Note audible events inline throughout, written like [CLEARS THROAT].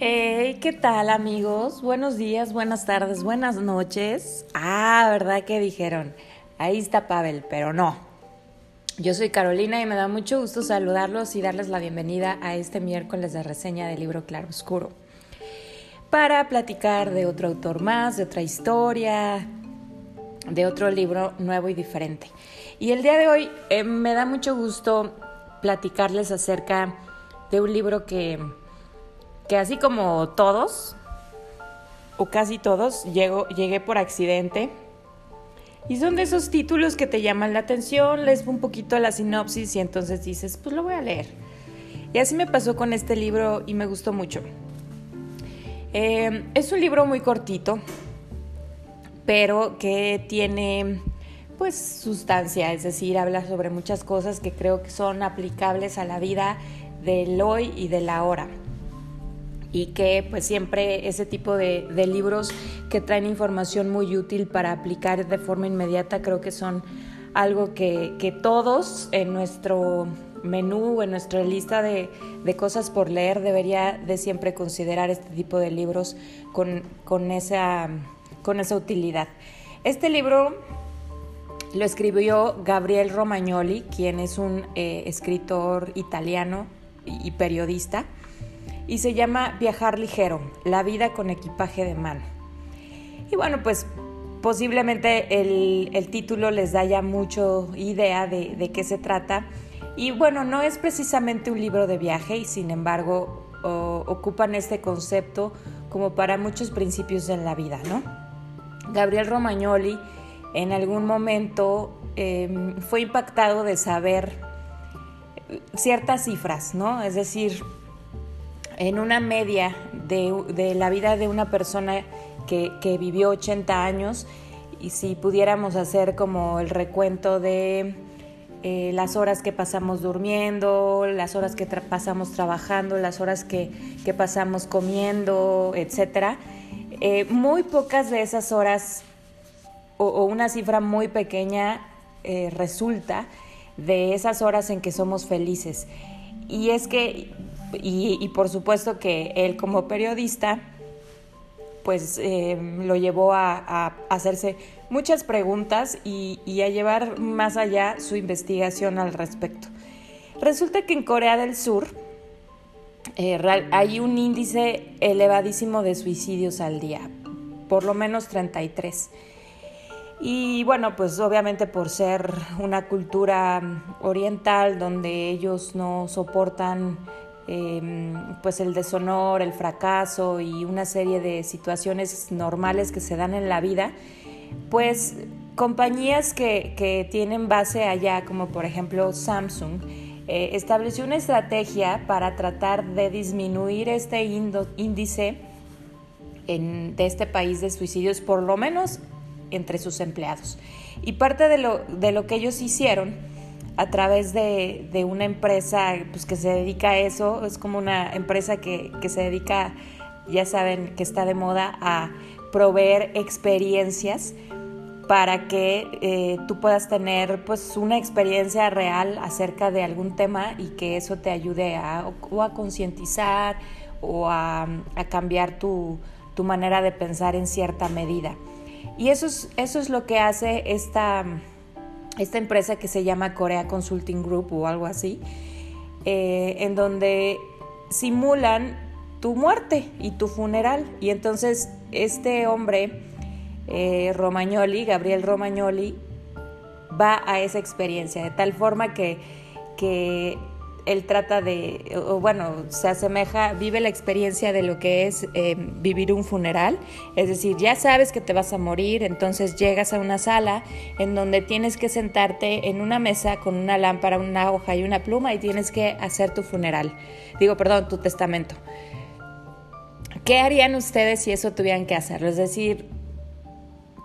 Hey, ¿qué tal amigos? Buenos días, buenas tardes, buenas noches. Ah, ¿verdad que dijeron? Ahí está Pavel, pero no. Yo soy Carolina y me da mucho gusto saludarlos y darles la bienvenida a este miércoles de reseña del libro Claro Oscuro. Para platicar de otro autor más, de otra historia, de otro libro nuevo y diferente. Y el día de hoy eh, me da mucho gusto platicarles acerca de un libro que que así como todos, o casi todos, llego, llegué por accidente. Y son de esos títulos que te llaman la atención, lees un poquito la sinopsis y entonces dices, pues lo voy a leer. Y así me pasó con este libro y me gustó mucho. Eh, es un libro muy cortito, pero que tiene pues sustancia, es decir, habla sobre muchas cosas que creo que son aplicables a la vida del hoy y del ahora y que pues siempre ese tipo de, libros que traen información muy útil para aplicar de forma inmediata creo que son algo que, todos en nuestro menú, en nuestra lista de, cosas por leer debería de siempre considerar este tipo de libros con, esa, con esa utilidad. Este libro lo escribió Gabriel Romagnoli, quien es un eh, escritor italiano y periodista y se llama Viajar ligero, la vida con equipaje de mano. Y bueno, pues posiblemente el, título les da ya mucho idea de, qué se trata. Y bueno, no es precisamente un libro de viaje y sin embargo ocupan este concepto como para muchos principios en la vida, ¿no? Gabriel Romagnoli en algún momento em, fue impactado de saber ciertas cifras, ¿no? Es decir, en una media de, la vida de una persona que, vivió 80 años y si pudiéramos hacer como el recuento de eh, las horas que pasamos durmiendo, las horas que pasamos trabajando, las horas que, pasamos comiendo, etc. Eh, muy pocas de esas horas o, una cifra muy pequeña eh, resulta de esas horas en que somos felices. Y es que y, por supuesto que él como periodista, pues eh, lo llevó a, hacerse muchas preguntas y, a llevar más allá su investigación al respecto. Resulta que en Corea del Sur eh, hay un índice elevadísimo de suicidios al día, por lo menos 33. Y bueno, pues obviamente por ser una cultura oriental donde ellos no soportan Em, pues el deshonor, el fracaso y una serie de situaciones normales que se dan en la vida, pues compañías que, tienen base allá, como por ejemplo Samsung, eh, estableció una estrategia para tratar de disminuir este índice de este país de suicidios, por lo menos entre sus empleados. Y parte de lo, de lo que ellos hicieron a través de, una empresa pues, que se dedica a eso, es como una empresa que, se dedica, ya saben que está de moda, a proveer experiencias para que eh, tú puedas tener pues una experiencia real acerca de algún tema y que eso te ayude a, o a concientizar o a, cambiar tu, tu, manera de pensar en cierta medida. Y eso es, eso es lo que hace esta esta empresa que se llama Corea Consulting Group o algo así, eh, en donde simulan tu muerte y tu funeral. Y entonces este hombre, eh, Romagnoli, Gabriel Romagnoli, va a esa experiencia, de tal forma que, que él trata de, bueno, se asemeja, vive la experiencia de lo que es eh, vivir un funeral. Es decir, ya sabes que te vas a morir, entonces llegas a una sala en donde tienes que sentarte en una mesa con una lámpara, una hoja y una pluma y tienes que hacer tu funeral. Digo, perdón, tu testamento. ¿Qué harían ustedes si eso tuvieran que hacerlo? Es decir,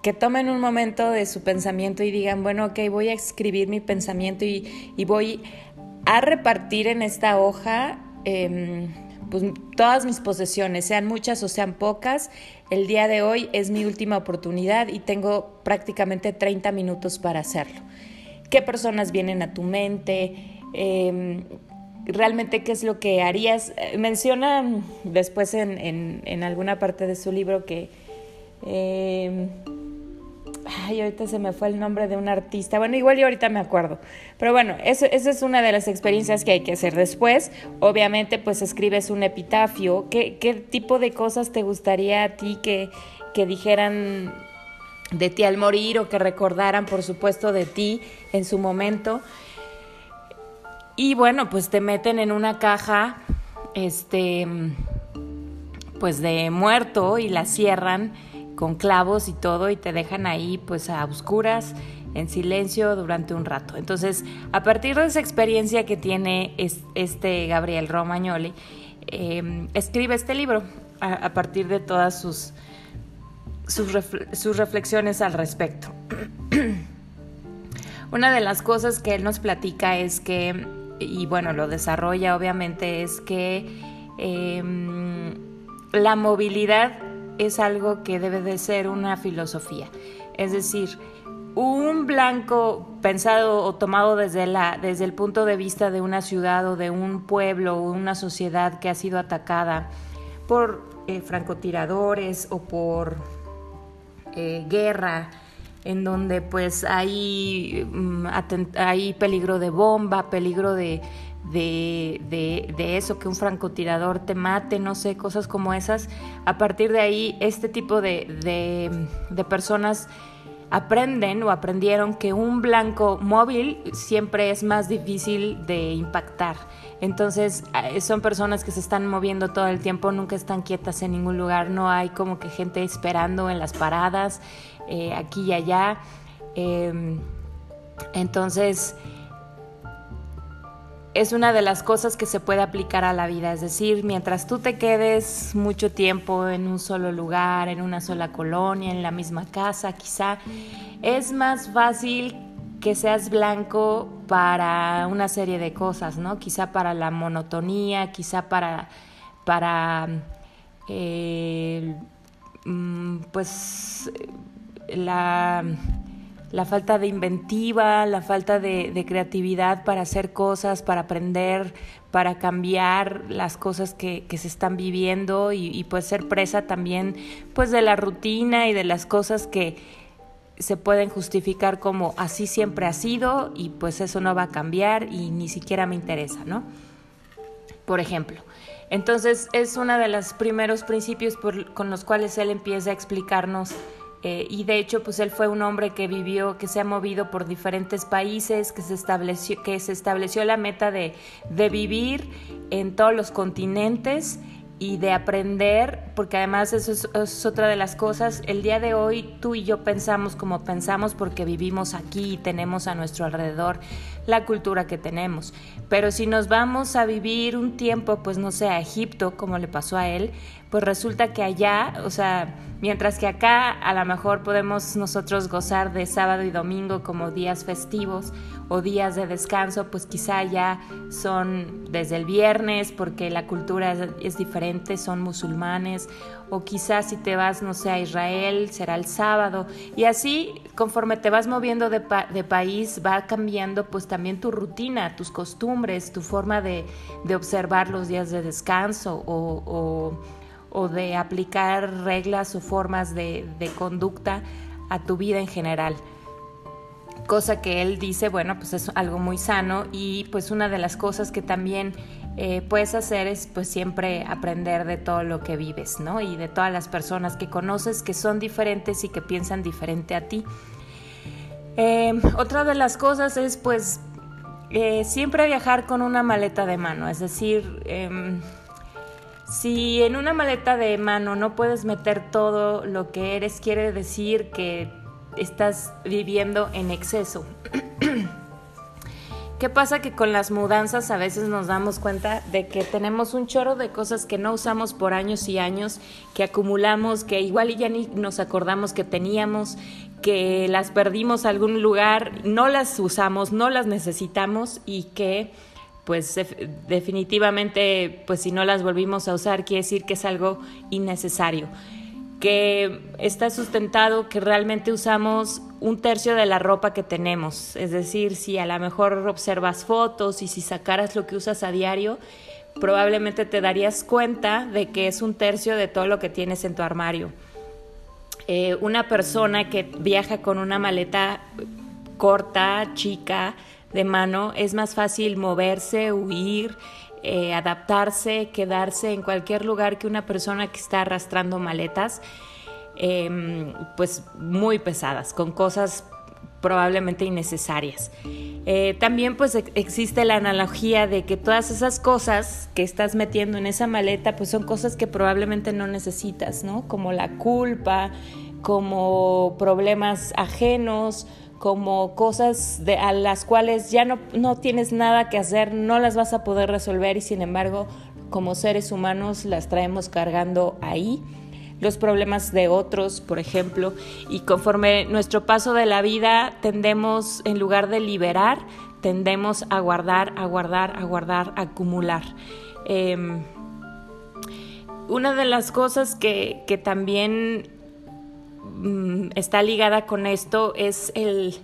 que tomen un momento de su pensamiento y digan, bueno, ok, voy a escribir mi pensamiento y, y voy a repartir en esta hoja em, pues, todas mis posesiones, sean muchas o sean pocas. El día de hoy es mi última oportunidad y tengo prácticamente 30 minutos para hacerlo. ¿Qué personas vienen a tu mente? Em, realmente qué es lo que harías. Menciona después en, en, alguna parte de su libro que... Eh, ay, ahorita se me fue el nombre de un artista. Bueno, igual yo ahorita me acuerdo. Pero bueno, eso, esa es una de las experiencias que hay que hacer después. Obviamente, pues escribes un epitafio. ¿Qué, qué tipo de cosas te gustaría a ti que, que dijeran de ti al morir o que recordaran, por supuesto, de ti en su momento? Y bueno, pues te meten en una caja, este, pues de muerto y la cierran con clavos y todo y te dejan ahí pues a oscuras, en silencio durante un rato. Entonces, a partir de esa experiencia que tiene este Gabriel Romagnoli, em, escribe este libro a, partir de todas sus, sus reflexiones al respecto. [CLEARS THROAT] Una de las cosas que él nos platica es que y bueno, lo desarrolla obviamente, es que em, la movilidad es algo que debe de ser una filosofía. Es decir, un blanco pensado o tomado desde, la, desde el punto de vista de una ciudad o de un pueblo o una sociedad que ha sido atacada por eh, francotiradores o por eh, guerra, en donde pues hay, mm, hay peligro de bomba, peligro de, de, de, eso, que un francotirador te mate, no sé, cosas como esas. A partir de ahí, este tipo de, de personas aprenden o aprendieron que un blanco móvil siempre es más difícil de impactar. Entonces son personas que se están moviendo todo el tiempo, nunca están quietas en ningún lugar, no hay como que gente esperando en las paradas, eh, aquí y allá. Em, entonces, es una de las cosas que se puede aplicar a la vida, es decir, mientras tú te quedes mucho tiempo en un solo lugar, en una sola colonia, en la misma casa, quizá es más fácil que seas blanco para una serie de cosas, ¿no? Quizá para la monotonía, quizá para, para eh, mm, pues la, falta de inventiva, la falta de, creatividad para hacer cosas, para aprender, para cambiar las cosas que, se están viviendo y, y pues ser presa también pues de la rutina y de las cosas que se pueden justificar como así siempre ha sido y pues eso no va a cambiar y ni siquiera me interesa, ¿no? Por ejemplo. Entonces es uno de los primeros principios con los cuales él empieza a explicarnos eh, y de hecho, pues él fue un hombre que vivió, que se ha movido por diferentes países, que se estableció, que se estableció la meta de, de vivir en todos los continentes y de aprender, porque además eso es, otra de las cosas, el día de hoy tú y yo pensamos como pensamos porque vivimos aquí y tenemos a nuestro alrededor la cultura que tenemos, pero si nos vamos a vivir un tiempo, pues no sé, a Egipto, como le pasó a él, pues resulta que allá, o sea, mientras que acá a lo mejor podemos nosotros gozar de sábado y domingo como días festivos o días de descanso, pues quizá ya son desde el viernes porque la cultura es, diferente, son musulmanes, o quizás si te vas, no sé, a Israel, será el sábado, y así conforme te vas moviendo de, país va cambiando pues también tu rutina, tus costumbres, tu forma de, observar los días de descanso o o de aplicar reglas o formas de, conducta a tu vida en general. Cosa que él dice, bueno, pues es algo muy sano y pues una de las cosas que también eh, puedes hacer es pues siempre aprender de todo lo que vives, ¿no? Y de todas las personas que conoces que son diferentes y que piensan diferente a ti. Em, otra de las cosas es pues eh, siempre viajar con una maleta de mano, es decir, em, si en una maleta de mano no puedes meter todo lo que eres, quiere decir que estás viviendo en exceso. [CLEARS THROAT] ¿Qué pasa? Que con las mudanzas a veces nos damos cuenta de que tenemos un chorro de cosas que no usamos por años y años, que acumulamos, que igual y ya ni nos acordamos que teníamos, que las perdimos algún lugar, no las usamos, no las necesitamos y que pues definitivamente, pues si no las volvimos a usar, quiere decir que es algo innecesario, que está sustentado que realmente usamos un tercio de la ropa que tenemos. Es decir, si a lo mejor observas fotos y si sacaras lo que usas a diario, probablemente te darías cuenta de que es un tercio de todo lo que tienes en tu armario. Eh, una persona que viaja con una maleta corta, chica, de mano, es más fácil moverse, huir, eh, adaptarse, quedarse en cualquier lugar que una persona que está arrastrando maletas, em, pues muy pesadas, con cosas probablemente innecesarias. Eh, también pues existe la analogía de que todas esas cosas que estás metiendo en esa maleta pues son cosas que probablemente no necesitas, ¿no? Como la culpa, como problemas ajenos, como cosas de, a las cuales ya no, no tienes nada que hacer, no las vas a poder resolver y sin embargo como seres humanos las traemos cargando ahí los problemas de otros, por ejemplo, y conforme nuestro paso de la vida tendemos, en lugar de liberar, tendemos a guardar, a guardar, a guardar, acumular. Em, una de las cosas que, que también mm, está ligada con esto es el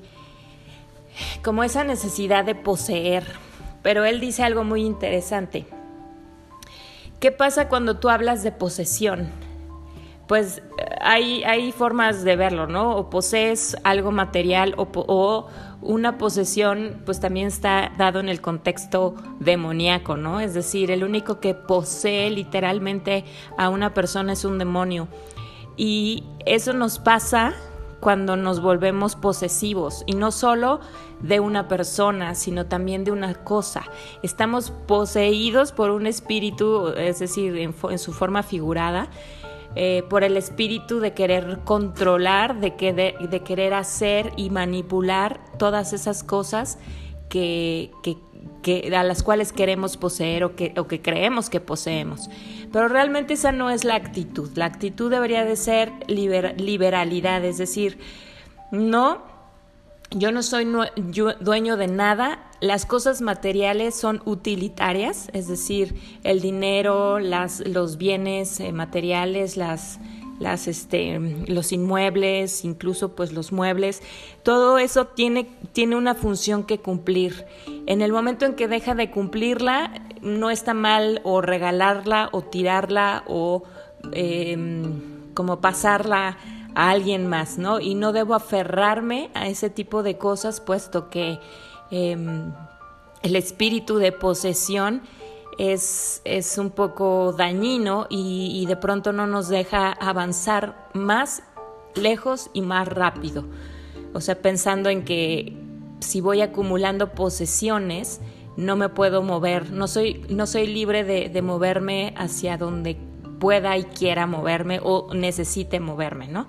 como esa necesidad de poseer. Pero él dice algo muy interesante. ¿Qué pasa cuando tú hablas de posesión? Pues hay, hay formas de verlo, ¿no? O posees algo material o, una posesión, pues también está dado en el contexto demoníaco, ¿no? Es decir, el único que posee literalmente a una persona es un demonio. Y eso nos pasa cuando nos volvemos posesivos y no solo de una persona, sino también de una cosa. Estamos poseídos por un espíritu, es decir, en, en su forma figurada, eh, por el espíritu de querer controlar, de, querer hacer y manipular todas esas cosas que, a las cuales queremos poseer o que, o que creemos que poseemos. Pero realmente esa no es la actitud. La actitud debería de ser liberalidad, es decir, no yo no soy dueño de nada, las cosas materiales son utilitarias, es decir, el dinero, las, los bienes eh, materiales, las, las, este, los inmuebles, incluso pues los muebles, todo eso tiene, tiene una función que cumplir. En el momento en que deja de cumplirla, no está mal o regalarla o tirarla o em, como pasarla a alguien más, ¿no? Y no debo aferrarme a ese tipo de cosas, puesto que em, el espíritu de posesión es, es un poco dañino y, de pronto no nos deja avanzar más lejos y más rápido. O sea, pensando en que si voy acumulando posesiones, no me puedo mover, no soy, no soy libre de, de moverme hacia donde pueda y quiera moverme o necesite moverme, ¿no?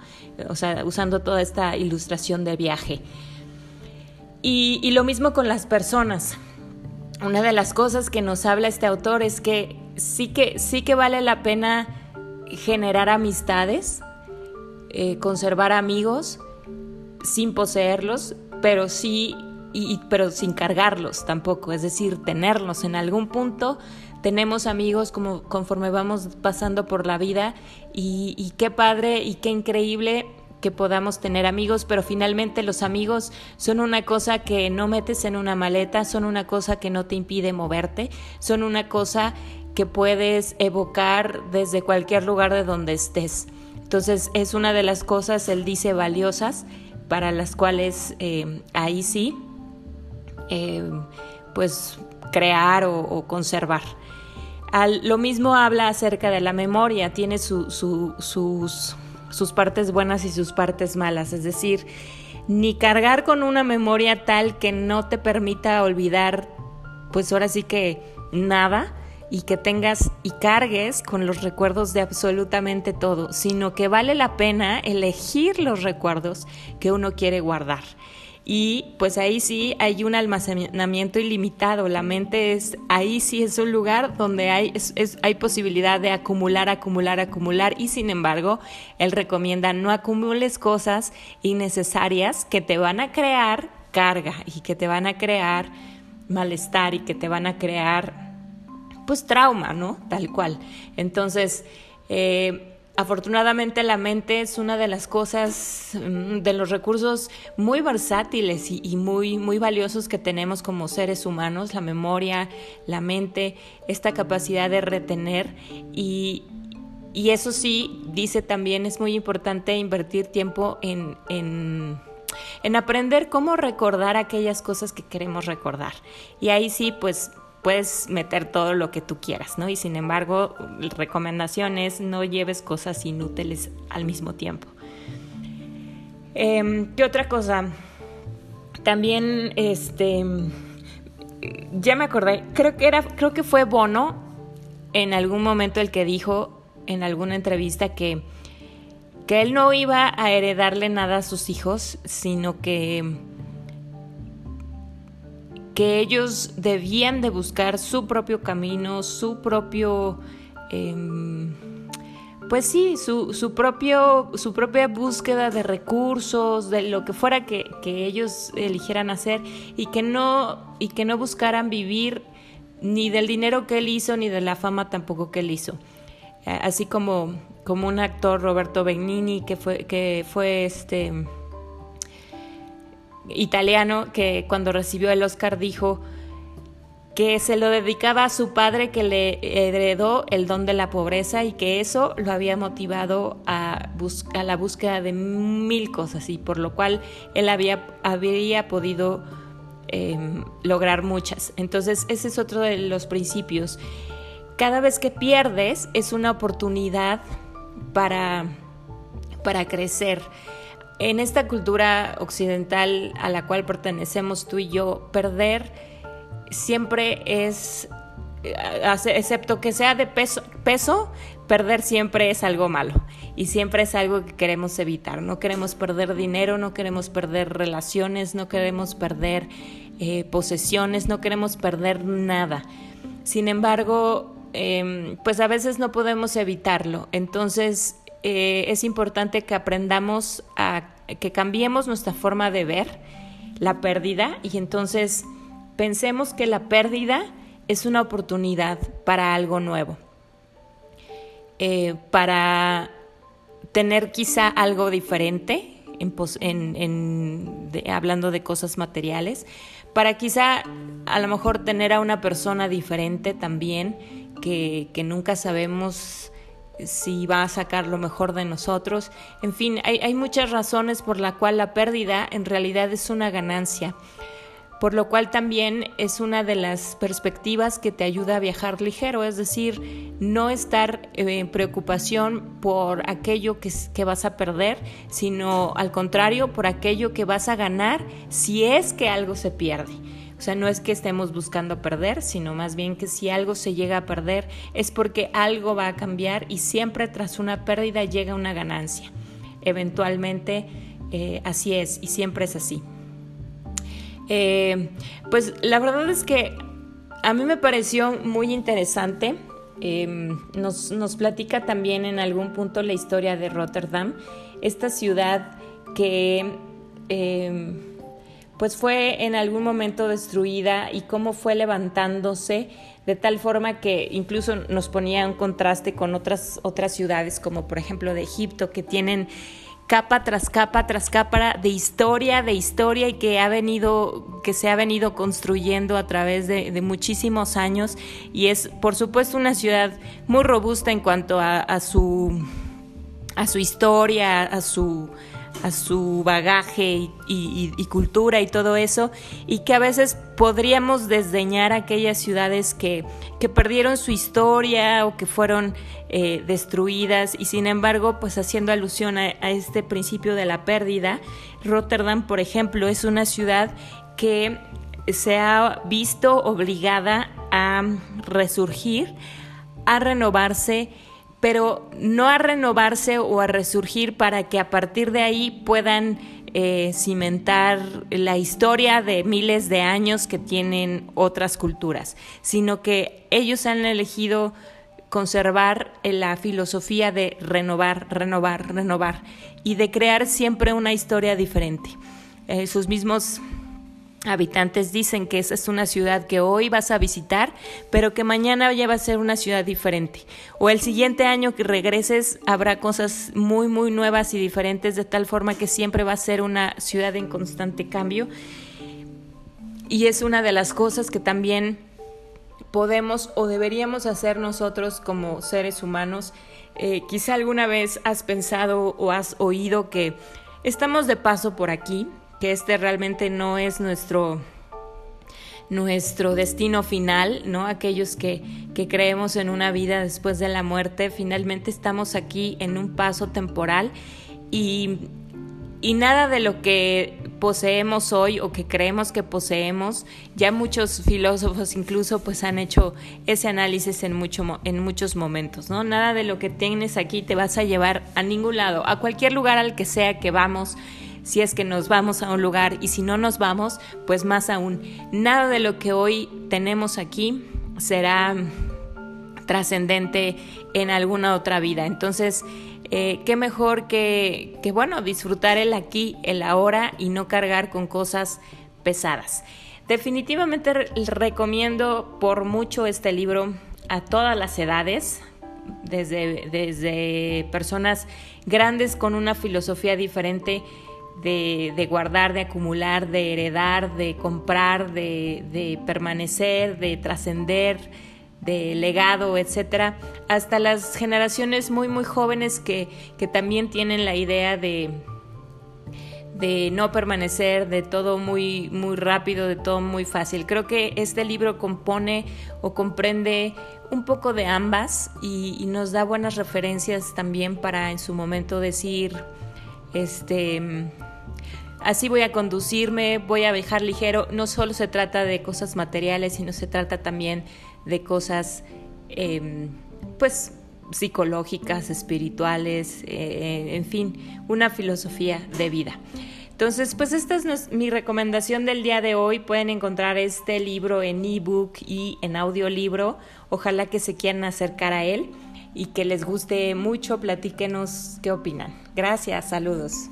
O sea, usando toda esta ilustración de viaje. Y, lo mismo con las personas. Una de las cosas que nos habla este autor es que sí que, sí que vale la pena generar amistades, eh, conservar amigos sin poseerlos, pero sí, y, pero sin cargarlos tampoco, es decir, tenerlos en algún punto tenemos amigos como conforme vamos pasando por la vida y, qué padre y qué increíble que podamos tener amigos, pero finalmente los amigos son una cosa que no metes en una maleta, son una cosa que no te impide moverte, son una cosa que puedes evocar desde cualquier lugar de donde estés. Entonces es una de las cosas, él dice, valiosas, para las cuales eh, ahí sí, eh, pues crear o conservar lo mismo habla acerca de la memoria, tiene sus, sus partes buenas y sus partes malas, es decir, ni cargar con una memoria tal que no te permita olvidar, pues ahora sí que nada, y que tengas y cargues con los recuerdos de absolutamente todo, sino que vale la pena elegir los recuerdos que uno quiere guardar y pues ahí sí hay un almacenamiento ilimitado. La mente es, ahí sí es un lugar donde hay, hay posibilidad de acumular, acumular, acumular y sin embargo él recomienda no acumules cosas innecesarias que te van a crear carga y que te van a crear malestar y que te van a crear pues trauma, ¿no? Tal cual. Entonces, eh, afortunadamente la mente es una de las cosas, mm, de los recursos muy versátiles y, muy, muy valiosos que tenemos como seres humanos, la memoria, la mente, esta capacidad de retener y, eso sí, dice también, es muy importante invertir tiempo en, en, en aprender cómo recordar aquellas cosas que queremos recordar. Y ahí sí, pues puedes meter todo lo que tú quieras, ¿no? Y sin embargo, recomendaciones, no lleves cosas inútiles al mismo tiempo. Em, ¿Qué otra cosa? También, este, ya me acordé, creo que era, creo que fue Bono en algún momento el que dijo en alguna entrevista que, que él no iba a heredarle nada a sus hijos, sino que que ellos debían de buscar su propio camino, su propio, em, pues sí, su, su, propio, su propia búsqueda de recursos, de lo que fuera que, ellos eligieran hacer y que, no, y que no buscaran vivir ni del dinero que él hizo ni de la fama tampoco que él hizo. Así como, como un actor, Roberto Benigni, que fue, que fue este italiano que cuando recibió el Oscar dijo que se lo dedicaba a su padre que le heredó el don de la pobreza y que eso lo había motivado a, a la búsqueda de mil cosas y por lo cual él había, podido em, lograr muchas. Entonces ese es otro de los principios. Cada vez que pierdes es una oportunidad para, para crecer en esta cultura occidental a la cual pertenecemos tú y yo, perder siempre es, eh, excepto que sea de peso, peso, perder siempre es algo malo y siempre es algo que queremos evitar. No queremos perder dinero, no queremos perder relaciones, no queremos perder eh, posesiones, no queremos perder nada. Sin embargo, em, pues a veces no podemos evitarlo. Entonces eh, es importante que aprendamos a que cambiemos nuestra forma de ver la pérdida y entonces pensemos que la pérdida es una oportunidad para algo nuevo, eh, para tener quizá algo diferente, en, hablando de cosas materiales, para quizá a lo mejor tener a una persona diferente también, que nunca sabemos si va a sacar lo mejor de nosotros. En fin, hay, muchas razones por la cual la pérdida en realidad es una ganancia, por lo cual también es una de las perspectivas que te ayuda a viajar ligero, es decir, no estar en preocupación por aquello que, que vas a perder, sino al contrario, por aquello que vas a ganar si es que algo se pierde. O sea, no es que estemos buscando perder, sino más bien que si algo se llega a perder es porque algo va a cambiar y siempre tras una pérdida llega una ganancia. Eventualmente eh, así es y siempre es así. Eh, pues la verdad es que a mí me pareció muy interesante. Em, nos, platica también en algún punto la historia de Rotterdam, esta ciudad que em, pues fue en algún momento destruida y cómo fue levantándose de tal forma que incluso nos ponía un contraste con otras, otras ciudades como por ejemplo de Egipto que tienen capa tras capa tras capa de historia, de historia y que ha venido, que se ha venido construyendo a través de, muchísimos años. Y es por supuesto una ciudad muy robusta en cuanto a su a su historia, a su a su bagaje y, cultura y todo eso, y que a veces podríamos desdeñar aquellas ciudades que, que perdieron su historia o que fueron eh, destruidas, y sin embargo, pues haciendo alusión a, a este principio de la pérdida, Rotterdam, por ejemplo, es una ciudad que se ha visto obligada a resurgir, a renovarse, pero no a renovarse o a resurgir para que a partir de ahí puedan eh, cimentar la historia de miles de años que tienen otras culturas, sino que ellos han elegido conservar la filosofía de renovar, renovar, renovar y de crear siempre una historia diferente. Eh, sus mismos habitantes dicen que esa es una ciudad que hoy vas a visitar, pero que mañana ya va a ser una ciudad diferente. O el siguiente año que regreses habrá cosas muy, muy nuevas y diferentes, de tal forma que siempre va a ser una ciudad en constante cambio. Y es una de las cosas que también podemos o deberíamos hacer nosotros como seres humanos. Eh, quizá alguna vez has pensado o has oído que estamos de paso por aquí, que este realmente no es nuestro nuestro destino final, ¿no? Aquellos que, que creemos en una vida después de la muerte, finalmente estamos aquí en un paso temporal y, y nada de lo que poseemos hoy o que creemos que poseemos, ya muchos filósofos incluso pues han hecho ese análisis en, mucho, en muchos momentos, ¿no? Nada de lo que tienes aquí te vas a llevar a ningún lado, a cualquier lugar al que sea que vamos, si es que nos vamos a un lugar y si no nos vamos, pues más aún, nada de lo que hoy tenemos aquí será trascendente en alguna otra vida. Entonces, eh, qué mejor que, que, bueno, disfrutar el aquí, el ahora y no cargar con cosas pesadas. Definitivamente recomiendo por mucho este libro a todas las edades, desde, desde personas grandes con una filosofía diferente de, guardar, de acumular, de heredar, de comprar, de, permanecer, de trascender, de legado, etcétera, hasta las generaciones muy muy jóvenes que, que también tienen la idea de, de no permanecer, de todo muy, muy rápido, de todo muy fácil. Creo que este libro compone o comprende un poco de ambas y, nos da buenas referencias también para en su momento decir, este, así voy a conducirme, voy a viajar ligero. No solo se trata de cosas materiales, sino se trata también de cosas, em, pues, psicológicas, espirituales, eh, en fin, una filosofía de vida. Entonces, pues esta es mi recomendación del día de hoy. Pueden encontrar este libro en ebook y en audiolibro. Ojalá que se quieran acercar a él y que les guste mucho. Platíquenos qué opinan. Gracias, saludos.